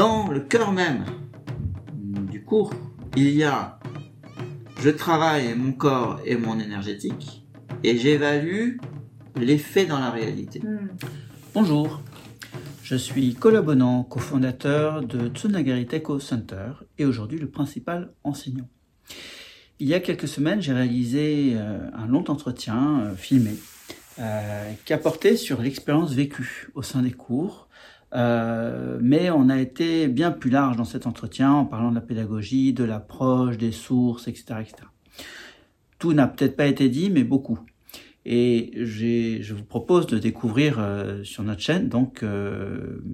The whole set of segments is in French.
Dans le cœur même du cours, il y a je travaille mon corps et mon énergétique et j'évalue l'effet dans la réalité. Hmm. Bonjour, je suis collaborant, cofondateur de Tsunagari Techo Center et aujourd'hui le principal enseignant. Il y a quelques semaines, j'ai réalisé euh, un long entretien euh, filmé euh, qui a porté sur l'expérience vécue au sein des cours. Mais on a été bien plus large dans cet entretien en parlant de la pédagogie, de l'approche, des sources, etc. etc. Tout n'a peut-être pas été dit, mais beaucoup. Et je vous propose de découvrir sur notre chaîne, donc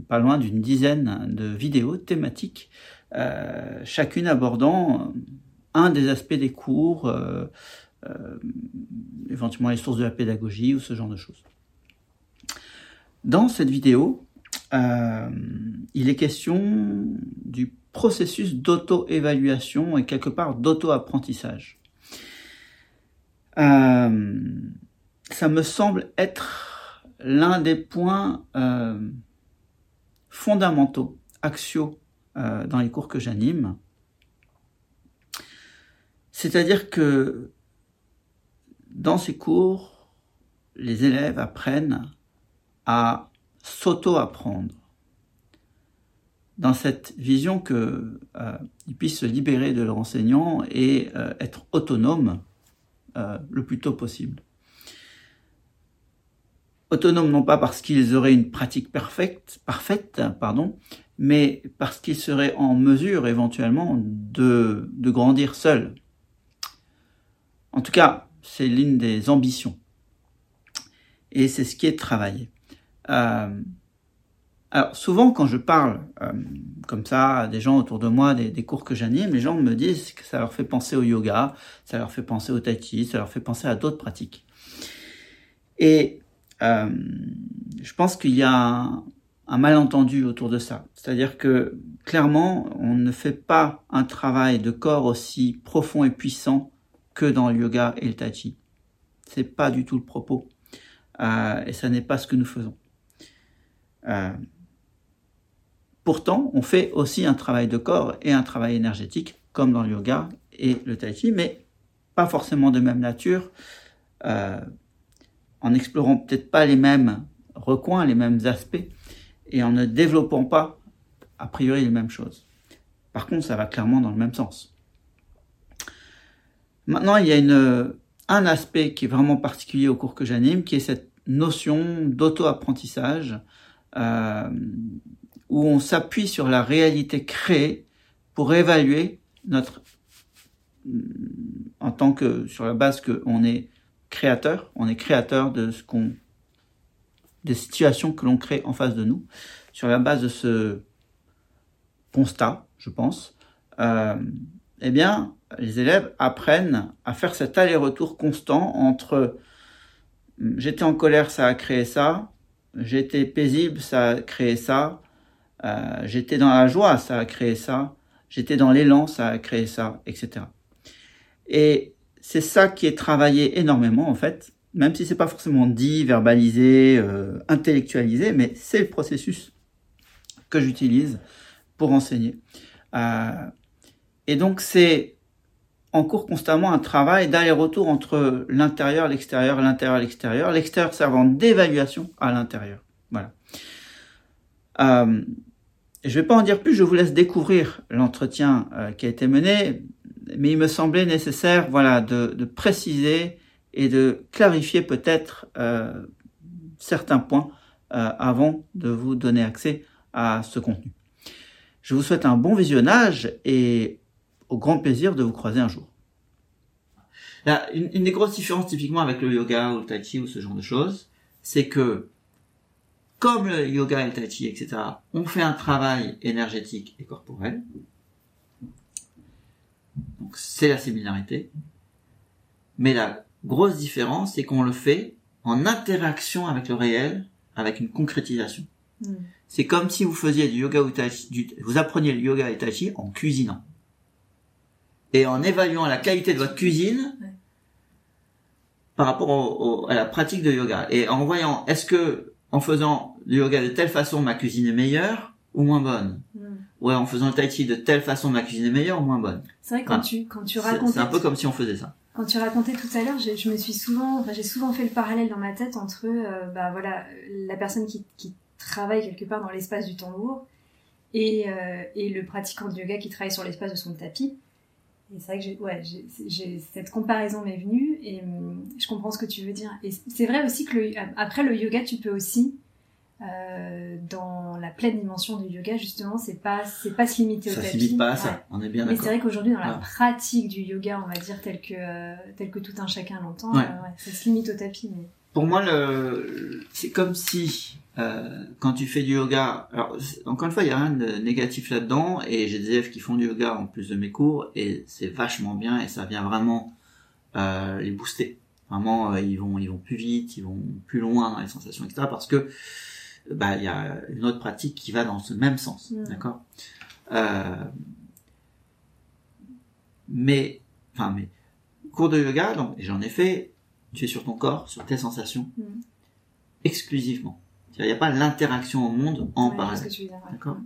pas loin d'une dizaine de vidéos thématiques, chacune abordant un des aspects des cours, euh, euh, éventuellement les sources de la pédagogie ou ce genre de choses. Dans cette vidéo, euh, il est question du processus d'auto-évaluation et quelque part d'auto-apprentissage. ça me semble être l'un des points fondamentaux, axiaux, dans les cours que j'anime, c'est-à-dire que dans ces cours, les élèves apprennent à s'auto-apprendre. Dans cette vision qu'ils euh, puissent se libérer de leur enseignant et euh, être autonomes euh, le plus tôt possible. Autonomes non pas parce qu'ils auraient une pratique parfaite, parfaite pardon, mais parce qu'ils seraient en mesure éventuellement de grandir seuls, en tout cas, c'est l'une des ambitions. Et c'est ce qui est travaillé. Euh, alors souvent quand je parle euh, comme ça à des gens autour de moi, des, cours que j'anime, les gens me disent que ça leur fait penser au yoga, ça leur fait penser au tai chi, ça leur fait penser à d'autres pratiques. Et euh, je pense qu'il y a un, un, malentendu autour de ça. C'est-à-dire que clairement, on ne fait pas un travail de corps aussi profond et puissant que dans le yoga et le tai chi. C'est pas du tout le propos. Euh, et ça n'est pas ce que nous faisons. Euh, pourtant, on fait aussi un travail de corps et un travail énergétique, comme dans le yoga et le tai chi, mais pas forcément de même nature, euh, en explorant peut-être pas les mêmes recoins, les mêmes aspects, et en ne développant pas a priori les mêmes choses. Par contre, ça va clairement dans le même sens. Maintenant, il y a un aspect qui est vraiment particulier au cours que j'anime, qui est cette notion d'auto-apprentissage, euh, où on s'appuie sur la réalité créée pour évaluer notre, en tant que, sur la base qu'on est créateur, on est créateur de ce qu'on, des situations que l'on crée en face de nous, sur la base de ce constat, je pense, euh, eh bien, les élèves apprennent à faire cet aller-retour constant entre hum, j'étais en colère, ça a créé ça, j'étais paisible, ça a créé ça, euh, j'étais dans la joie, ça a créé ça, j'étais dans l'élan, ça a créé ça, etc. Et c'est ça qui est travaillé énormément en fait, même si c'est pas forcément dit, verbalisé, euh, intellectualisé, mais c'est le processus que j'utilise pour enseigner. Euh, et donc c'est cours constamment un travail d'aller-retour entre l'intérieur, l'extérieur, l'intérieur, l'extérieur, l'extérieur servant d'évaluation à l'intérieur. Voilà. Euh, je vais pas en dire plus, je vous laisse découvrir l'entretien euh, qui a été mené, mais il me semblait nécessaire, voilà, de, préciser et de clarifier peut-être euh, certains points avant de vous donner accès à ce contenu. Je vous souhaite un bon visionnage et au grand plaisir de vous croiser un jour. une, des grosses différences typiquement avec le yoga ou le tai chi ou ce genre de choses, c'est que comme le yoga et le tai chi, etc., on fait un travail énergétique et corporel. Donc c'est la similarité. Mais la grosse différence, c'est qu'on le fait en interaction avec le réel, avec une concrétisation. Hmm. C'est comme si vous faisiez du yoga ou tai chi, vous appreniez le yoga et le tai chi en cuisinant et en évaluant la qualité de votre cuisine par rapport à la pratique de yoga et en voyant est-ce que en faisant du yoga de telle façon ma cuisine est meilleure ou moins bonne? Mm. ouais, en faisant le tai chi de telle façon, ma cuisine est meilleure ou moins bonne? C'est vrai quand tu quand tu racontais. C'est un peu comme si on faisait ça. Quand tu racontais tout à l'heure, je me suis souvent, enfin, j'ai souvent fait le parallèle dans ma tête entre, euh, bah voilà, la personne qui, qui travaille quelque part dans l'espace du temps lourd et, euh, et le pratiquant de yoga qui travaille sur l'espace de son tapis. Et c'est vrai que j'ai, ouais, j'ai, cette comparaison m'est venue et hum, je comprends ce que tu veux dire. Et c'est vrai aussi que le, après le yoga, tu peux aussi euh, dans la pleine dimension du yoga, justement, c'est pas c'est pas se limiter au tapis. Ça se limite pas à ça. On est bien d'accord. Mais c'est vrai qu'aujourd'hui, dans la pratique du yoga, on va dire tel que euh, tel que tout un chacun l'entend, ouais. Euh, ça se limite au tapis. Mais... Pour moi, le c'est comme si euh, quand tu fais du yoga, alors encore une fois, il y a rien de négatif là-dedans, et j'ai des élèves qui font du yoga en plus de mes cours, et c'est vachement bien, et ça vient vraiment euh, les booster. Vraiment, ils vont ils vont plus vite, ils vont plus loin dans les sensations, etc. Parce que bah il y a une autre pratique qui va dans ce même sens, mm. d'accord? Euh, Mais, enfin, mais cours de yoga, donc j'en ai fait. Tu es sur ton corps, sur tes sensations, exclusivement. Il n'y a pas l'interaction au monde en parallèle. D'accord?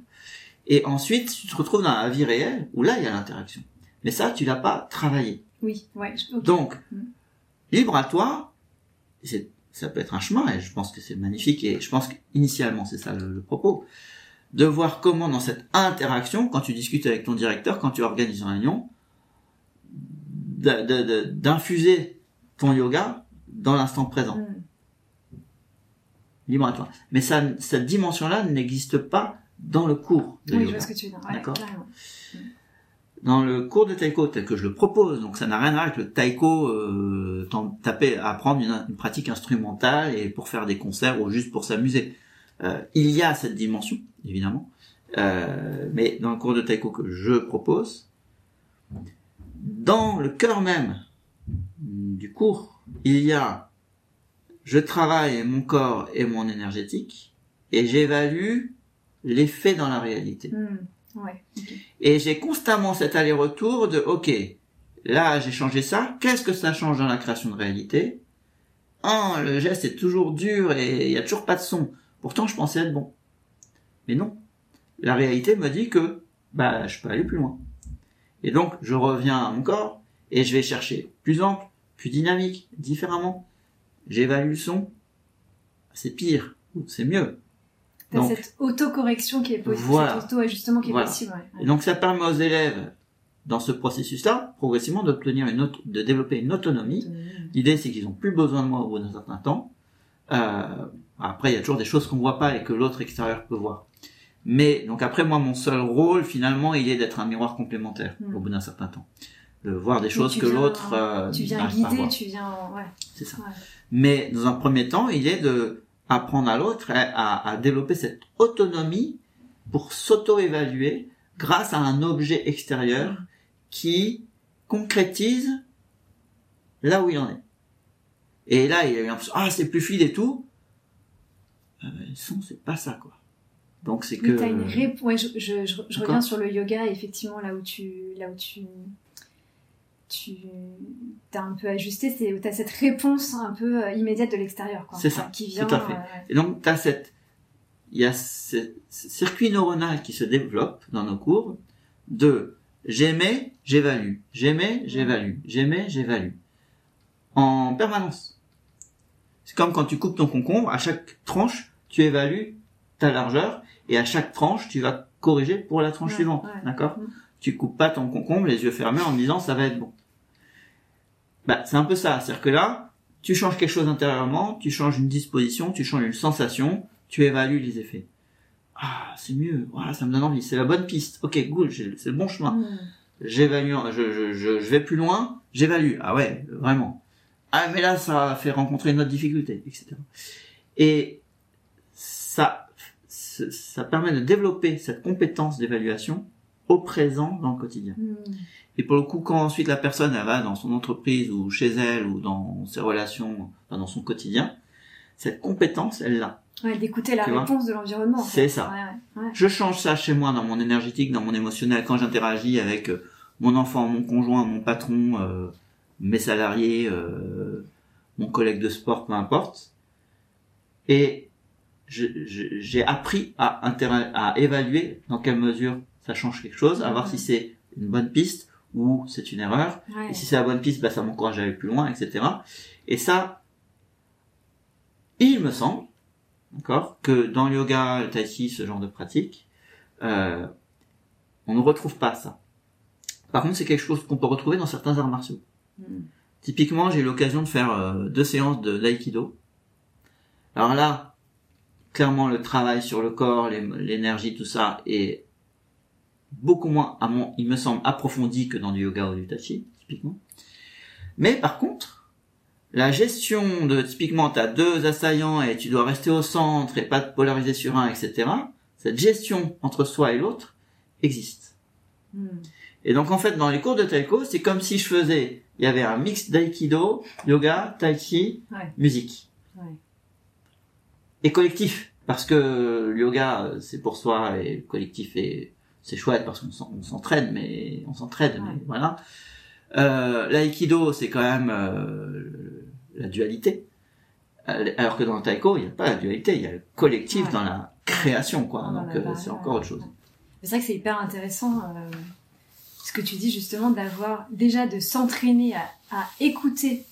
Et ensuite, tu te retrouves dans la vie réelle où là il y a l'interaction. Mais ça, tu l'as pas travaillé. Oui, ouais. Donc, mm. libre à toi. C'est ça peut être un chemin, et je pense que c'est magnifique, et je pense qu'initialement c'est ça le, propos, de voir comment dans cette interaction, quand tu discutes avec ton directeur, quand tu organises une réunion, d'infuser ton yoga dans l'instant présent. Mm. Mais ça, cette dimension-là n'existe pas dans le cours. De oui, je vois ce que tu veux dire. D'accord dans le cours de taiko tel que je le propose, donc ça n'a rien à voir avec le taiko, euh, taper, apprendre une, pratique instrumentale et pour faire des concerts ou juste pour s'amuser. Euh, il y a cette dimension, évidemment, euh, mais dans le cours de taiko que je propose, dans le cœur même du cours, il y a je travaille mon corps et mon énergétique et j'évalue l'effet dans la réalité. Hmm. Et j'ai constamment cet aller-retour de, ok, là j'ai changé ça, qu'est-ce que ça change dans la création de réalité? Ah, le geste est toujours dur et il n'y a toujours pas de son. Pourtant je pensais être bon. Mais non. La réalité me dit que bah je peux aller plus loin. Et donc je reviens à mon corps et je vais chercher plus ample, plus dynamique, différemment. J'évalue le son. C'est pire ou c'est mieux. T'as cette autocorrection qui est possible, cette auto-ajustement qui est possible. Et donc ça permet aux élèves, dans ce processus-là, progressivement d'obtenir une autre, de développer une autonomie. L'idée c'est qu'ils ont plus besoin de moi au bout d'un certain temps. Euh, après il y a toujours des choses qu'on voit pas et que l'autre extérieur peut voir. Mais donc après moi mon seul rôle finalement il est d'être un miroir complémentaire hmm. au bout d'un certain temps, de voir des choses que l'autre. Euh, tu viens guider, tu viens ouais. C'est ça. Mais dans un premier temps il est de apprendre à l'autre à, à, développer cette autonomie pour s'auto-évaluer grâce à un objet extérieur qui concrétise là où il en est. Et là, il a eu l'impression, ah, c'est plus fluide et tout. Euh, son, c'est pas ça, quoi. Donc c'est que. Une ouais, je, je, je, reviens sur le yoga, effectivement, là où tu, là où tu tu t'as un peu ajusté, c'est tu as cette réponse un peu euh, immédiate de l'extérieur, quoi. C'est ça, qui vient. Tout à fait. Euh, et donc t'as cette, il y a ce, circuit neuronal qui se développe dans nos cours de j'aimais, j'évalue, j'aimais, j'évalue, j'aimais, j'évalue, en permanence. C'est comme quand tu coupes ton concombre, à chaque tranche, tu évalues ta largeur et à chaque tranche, tu vas corriger pour la tranche suivante, d'accord? Mm. Tu coupes pas ton concombre les yeux fermés en disant ça va être bon. Bah, c'est un peu ça. C'est-à-dire que là, tu changes quelque chose intérieurement, tu changes une disposition, tu changes une sensation, tu évalues les effets. Ah, c'est mieux. Voilà, ça me donne envie. C'est la bonne piste. Ok, cool. C'est le bon chemin. Hmm. J'évalue. Je, je, je, vais plus loin. J'évalue. Ah ouais, vraiment. Ah, mais là, ça fait rencontrer une autre difficulté, etc. Et ça, ça permet de développer cette compétence d'évaluation au présent dans le quotidien. Hmm. Et pour le coup, quand ensuite la personne elle va dans son entreprise ou chez elle ou dans ses relations, dans son quotidien, cette compétence, elle l'a. Ouais, d'écouter la réponse de l'environnement. C'est ça. Je change ça chez moi dans mon énergétique, dans mon émotionnel, quand j'interagis avec euh, mon enfant, mon conjoint, mon patron, euh, mes salariés, euh, mon collègue de sport, peu importe. Et j'ai appris à, à évaluer dans quelle mesure ça change quelque chose, à voir si c'est une bonne piste ou c'est une erreur. Et si c'est la bonne piste, bah, ça m'encourage à aller plus loin, etc. Et ça, il me semble, d'accord, que dans le yoga, le tai chi, ce genre de pratique, euh, on ne retrouve pas ça. Par contre, c'est quelque chose qu'on peut retrouver dans certains arts martiaux. Hmm. Typiquement, j'ai eu l'occasion de faire euh, deux séances de l'aïkido. Alors là, clairement, le travail sur le corps, l'énergie, tout ça est beaucoup moins, à mon, il me semble, approfondi que dans du yoga ou du tachi, typiquement. Mais par contre, la gestion de, typiquement, tu as deux assaillants et tu dois rester au centre et pas te polariser sur un, etc. Cette gestion entre soi et l'autre existe. Hmm. Et donc, en fait, dans les cours de taiko, c'est comme si je faisais, il y avait un mix d'aïkido, yoga, tai chi, musique. Ouais. Et collectif. Parce que le yoga, c'est pour soi et le collectif est c'est chouette parce qu'on s'entraîne, mais on s'entraide, mais voilà. Euh, L'aïkido, c'est quand même euh, la dualité. Euh, alors que dans le taiko, il n'y a pas la dualité, il y a le collectif dans la création, quoi. Donc euh, c'est encore autre chose. C'est vrai que c'est hyper intéressant ce que tu dis justement d'avoir déjà de s'entraîner à, à, écouter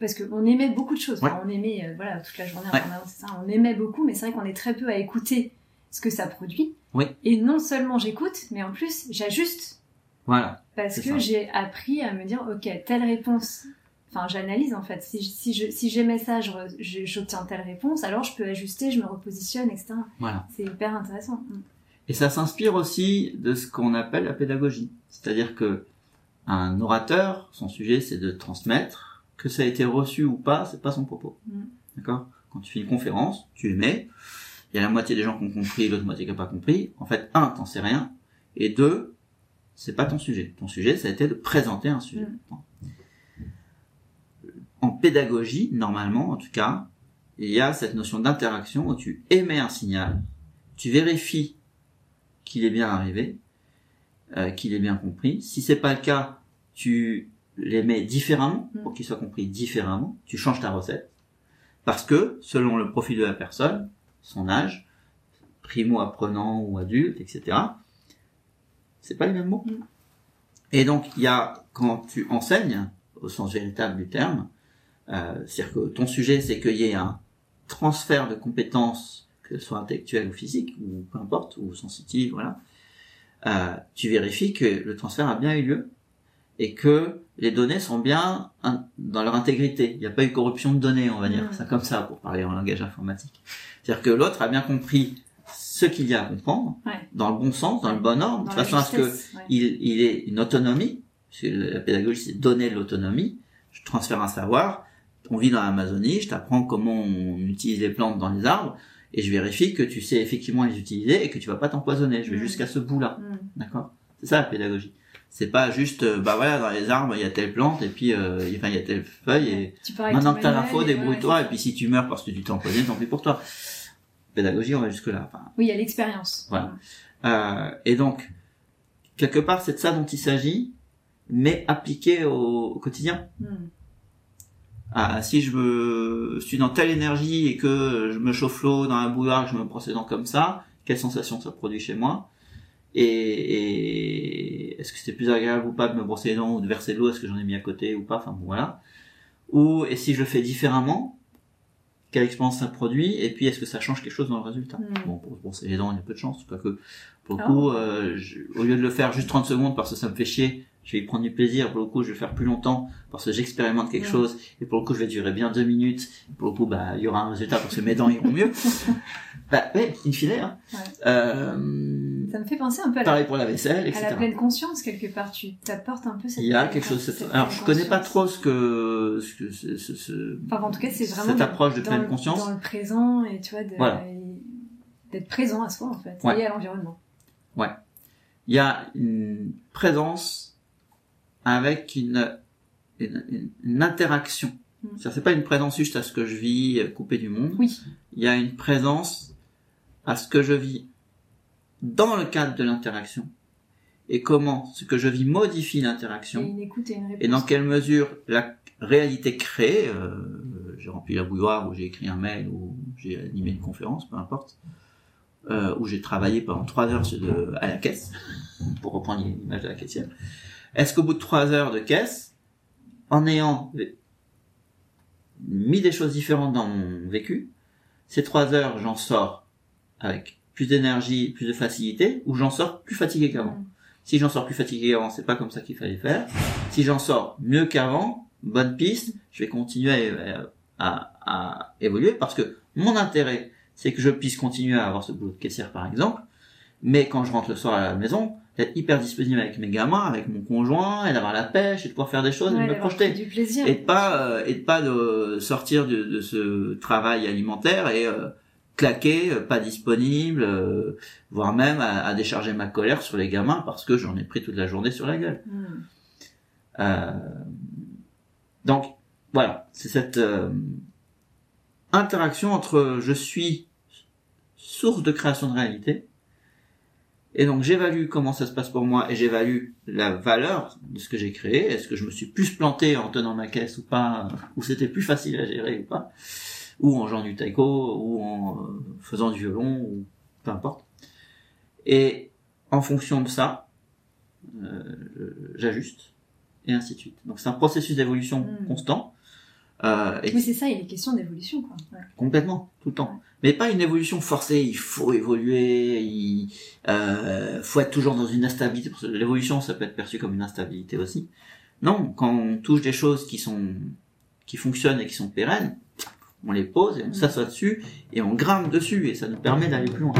parce qu'on aimait beaucoup de choses. on aimait voilà toute la journée en ça. On aimait beaucoup, mais c'est vrai qu'on est très peu à écouter ce que ça produit. Oui. Et non seulement j'écoute, mais en plus j'ajuste. Voilà. Parce que j'ai appris à me dire, ok, telle réponse. Enfin, j'analyse en fait. Si, si je si j'aimais ça, j'obtiens telle réponse. Alors je peux ajuster, je me repositionne, etc. Voilà. C'est hyper intéressant. Mm. Et ça s'inspire aussi de ce qu'on appelle la pédagogie. C'est-à-dire que un orateur, son sujet, c'est de transmettre. Que ça a été reçu ou pas, c'est pas son propos. Mm. D'accord? Quand tu fais une conférence, tu émets il y a la moitié des gens qui ont compris, l'autre moitié qui n'a pas compris. En fait, un, t'en sais rien, et deux, c'est pas ton sujet. Ton sujet, ça a été de présenter un sujet. Mm. En pédagogie, normalement, en tout cas, il y a cette notion d'interaction où tu émets un signal, tu vérifies qu'il est bien arrivé, euh, qu'il est bien compris. Si c'est pas le cas, tu l'émets différemment pour mm. qu'il soit compris différemment. Tu changes ta recette parce que selon le profil de la personne, son âge, primo-apprenant ou adulte, etc. C'est pas les mêmes mots? Mm. Et donc, il y a, quand tu enseignes, au sens véritable du terme, euh, c'est-à-dire que ton sujet, c'est qu'il y ait un transfert de compétences, que ce soit intellectuel ou physique, ou peu importe, ou sensitive, voilà, euh, tu vérifies que le transfert a bien eu lieu et que les données sont bien dans leur intégrité. Il n'y a pas eu corruption de données, on va dire, ça comme ça pour parler en langage informatique. C'est-à-dire que l'autre a bien compris ce qu'il y a à comprendre, dans le bon sens, dans le bon ordre, de façon à ce que il, il ait une autonomie, parce que la pédagogie c'est donner l'autonomie, je transfère un savoir, on vit dans l'Amazonie, je t'apprends comment on utilise les plantes dans les arbres, et je vérifie que tu sais effectivement les utiliser et que tu vas pas t'empoisonner. Je vais jusqu'à ce bout-là. D'accord? C'est ça la pédagogie. C'est pas juste, euh, bah voilà, dans les arbres, il y a telle plante, et puis, euh, enfin, il y a telle feuille, et maintenant que t'as l'info, débrouille-toi, et puis si tu meurs parce que tu t'es empoisonné, tant pis pour toi pédagogie, on va jusque là. Enfin, oui, il y a l'expérience. Voilà. Euh, et donc, quelque part, c'est de ça dont il s'agit, mais appliqué au, quotidien. Hmm. Ah, si je me suis dans telle énergie et que je me chauffe l'eau dans un bouillard, que je me dents comme ça, quelle sensation ça produit chez moi? Et, et est-ce que c'était plus agréable ou pas de me brosser les dents ou de verser de l'eau? Est-ce que j'en ai mis à côté ou pas? Enfin bon, voilà. Ou et si je le fais différemment, quelle expérience ça produit? Et puis est-ce que ça change quelque chose dans le résultat? Hmm. bon pour, pour ces dents il y a peu de chance pas que pour le ah. coup euh, au lieu de le faire juste 30 secondes parce que ça me fait chier je vais y prendre du plaisir. Pour le coup je vais faire plus longtemps parce que j'expérimente quelque chose et pour le coup je vais durer bien deux minutes. Pour le coup bah il y aura un résultat parce que mes dents iront mieux. Bah ouais in fine hein. euh, ça me fait penser un peu à pareil pour la vaisselle etc. à la pleine conscience quelque part. Tu t'apportes un peu cette il y a quelque chose alors je connais pas trop ce que ce que ce, ce, enfin en tout cas c'est vraiment cette approche de pleine conscience. dans le présent et tu vois d'être présent à soi en fait et à l'environnement. Ouais. Il y a une présence avec une une, une interaction. Mm. c'est pas une présence juste à ce que je vis coupé du monde. Oui. Il y a une présence à ce que je vis dans le cadre de l'interaction. Et comment ce que je vis modifie l'interaction. Et, dans quelle mesure la réalité créée, euh, j'ai rempli la bouilloire ou j'ai écrit un mail ou j'ai animé une conférence, peu importe, euh, où j'ai travaillé pendant trois heures à la caisse, pour reprendre l'image de la caissière, est-ce qu'au bout de trois heures de caisse, en ayant mis des choses différentes dans mon vécu, ces trois heures, j'en sors avec plus d'énergie, plus de facilité, ou j'en sors plus fatigué qu'avant? Si j'en sors plus fatigué qu'avant, c'est pas comme ça qu'il fallait faire. Si j'en sors mieux qu'avant, bonne piste, je vais continuer à, à, évoluer parce que mon intérêt, c'est que je puisse continuer à avoir ce boulot de caissière par exemple, mais quand je rentre le soir à la maison, d'être hyper disponible avec mes gamins, avec mon conjoint, et d'avoir la pêche, et de pouvoir faire des choses, et de me projeter. Du plaisir. Et de pas, euh, et de pas de sortir de, de ce travail alimentaire et euh, claquer, euh, pas disponible, voire même à, à, décharger ma colère sur les gamins parce que j'en ai pris toute la journée sur la gueule. Hmm. donc voilà, c'est cette interaction entre je suis source de création de réalité et donc j'évalue comment ça se passe pour moi et j'évalue la valeur de ce que j'ai créé. Est-ce que je me suis plus planté en tenant ma caisse ou pas, ou c'était plus facile à gérer ou pas, ou en jouant du taiko, ou en euh, faisant du violon, ou peu importe. Et en fonction de ça, euh, j'ajuste et ainsi de suite. Donc c'est un processus d'évolution hmm. constant euh, Mais c'est ça, il est question d'évolution, quoi. Complètement, tout le temps. Mais pas une évolution forcée. Il faut évoluer. Il euh, faut être toujours dans une instabilité. L'évolution, ça peut être perçu comme une instabilité aussi. Non, quand on touche des choses qui sont qui fonctionnent et qui sont pérennes, on les pose et on s'assoit dessus et on grimpe dessus et ça nous permet d'aller plus loin.